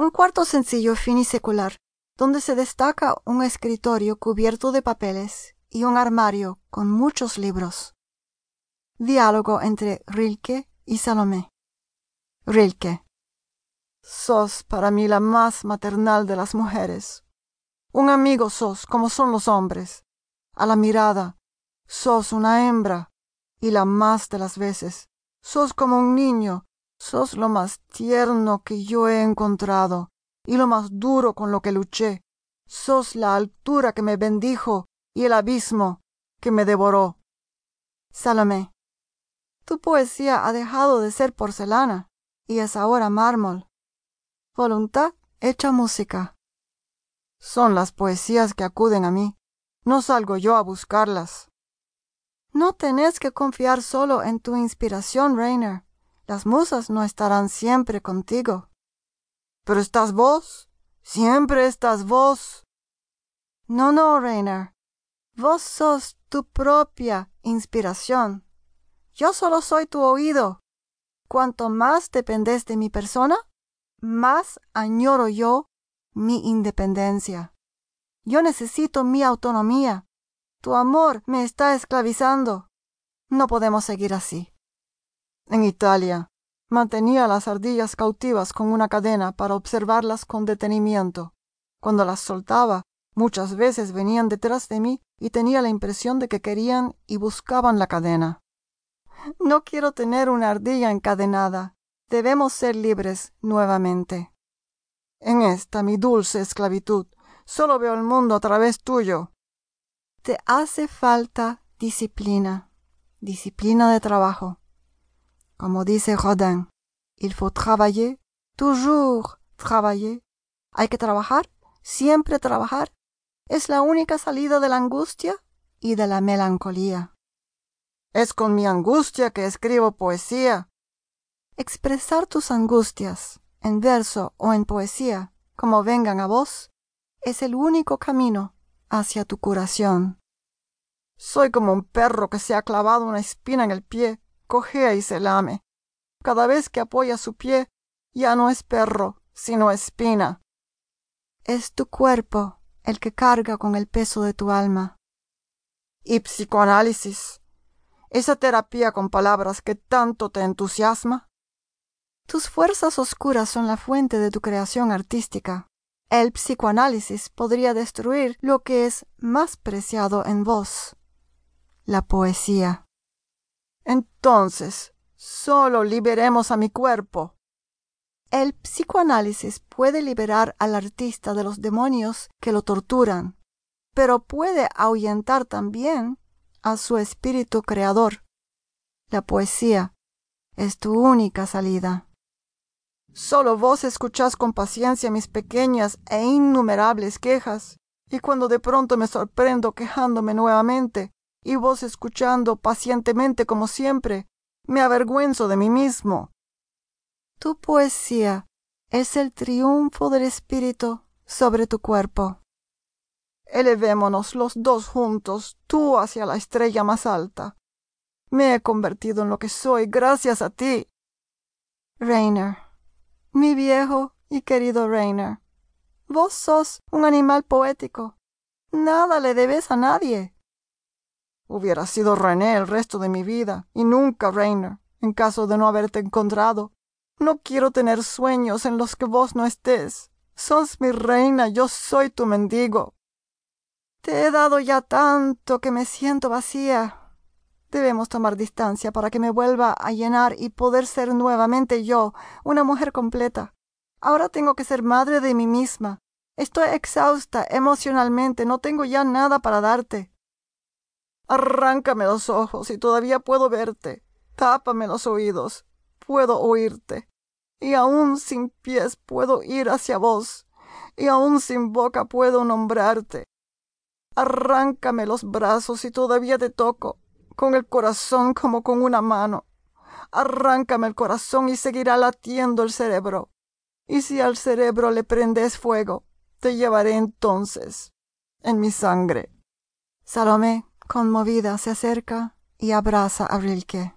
Un cuarto sencillo finisecular, donde se destaca un escritorio cubierto de papeles y un armario con muchos libros. Diálogo entre Rilke y Salomé. Rilke. Sos para mí la más maternal de las mujeres. Un amigo sos, como son los hombres. A la mirada, sos una hembra, y la más de las veces, sos como un niño, sos lo más tierno que yo he encontrado, y lo más duro con lo que luché. Sos la altura que me bendijo y el abismo que me devoró. Salomé. Tu poesía ha dejado de ser porcelana y es ahora mármol. Voluntad hecha música. Son las poesías que acuden a mí. No salgo yo a buscarlas. No tenés que confiar solo en tu inspiración, Rainer. Las musas no estarán siempre contigo. Pero estás vos. Siempre estás vos. No, no, Rainer. Vos sos tu propia inspiración. Yo solo soy tu oído. Cuanto más dependes de mi persona, más añoro yo mi independencia. Yo necesito mi autonomía. Tu amor me está esclavizando. No podemos seguir así. En Italia, mantenía las ardillas cautivas con una cadena para observarlas con detenimiento. Cuando las soltaba, muchas veces venían detrás de mí y tenía la impresión de que querían y buscaban la cadena. No quiero tener una ardilla encadenada. Debemos ser libres nuevamente. En esta mi dulce esclavitud, solo veo el mundo a través tuyo. Te hace falta disciplina, disciplina de trabajo. Como dice Rodin, il faut travailler, toujours travailler. Hay que trabajar, siempre trabajar. Es la única salida de la angustia y de la melancolía. Es con mi angustia que escribo poesía. Expresar tus angustias en verso o en poesía, como vengan a vos, es el único camino hacia tu curación. Soy como un perro que se ha clavado una espina en el pie, cojea y se lame. Cada vez que apoya su pie, ya no es perro, sino espina. Es tu cuerpo el que carga con el peso de tu alma. Y psicoanálisis, esa terapia con palabras que tanto te entusiasma. Tus fuerzas oscuras son la fuente de tu creación artística. El psicoanálisis podría destruir lo que es más preciado en vos, la poesía. Entonces, solo liberemos a mi cuerpo. El psicoanálisis puede liberar al artista de los demonios que lo torturan, pero puede ahuyentar también a su espíritu creador. La poesía es tu única salida. Solo vos escuchás con paciencia mis pequeñas e innumerables quejas, y cuando de pronto me sorprendo quejándome nuevamente, y vos escuchando pacientemente como siempre, me avergüenzo de mí mismo. Tu poesía es el triunfo del espíritu sobre tu cuerpo. Elevémonos los dos juntos, tú hacia la estrella más alta. Me he convertido en lo que soy gracias a ti. Rainer mi viejo y querido Rainer. Vos sos un animal poético. Nada le debes a nadie. Hubiera sido René el resto de mi vida, y nunca Rainer, en caso de no haberte encontrado. No quiero tener sueños en los que vos no estés. Sos mi reina, yo soy tu mendigo. Te he dado ya tanto que me siento vacía. Debemos tomar distancia para que me vuelva a llenar y poder ser nuevamente yo, una mujer completa. Ahora tengo que ser madre de mí misma. Estoy exhausta emocionalmente, no tengo ya nada para darte. Arráncame los ojos y todavía puedo verte. Tápame los oídos, puedo oírte. Y aún sin pies puedo ir hacia vos. Y aún sin boca puedo nombrarte. Arráncame los brazos y todavía te toco con el corazón como con una mano. Arráncame el corazón y seguirá latiendo el cerebro. Y si al cerebro le prendes fuego, te llevaré entonces en mi sangre. Salomé, conmovida, se acerca y abraza a Rilke.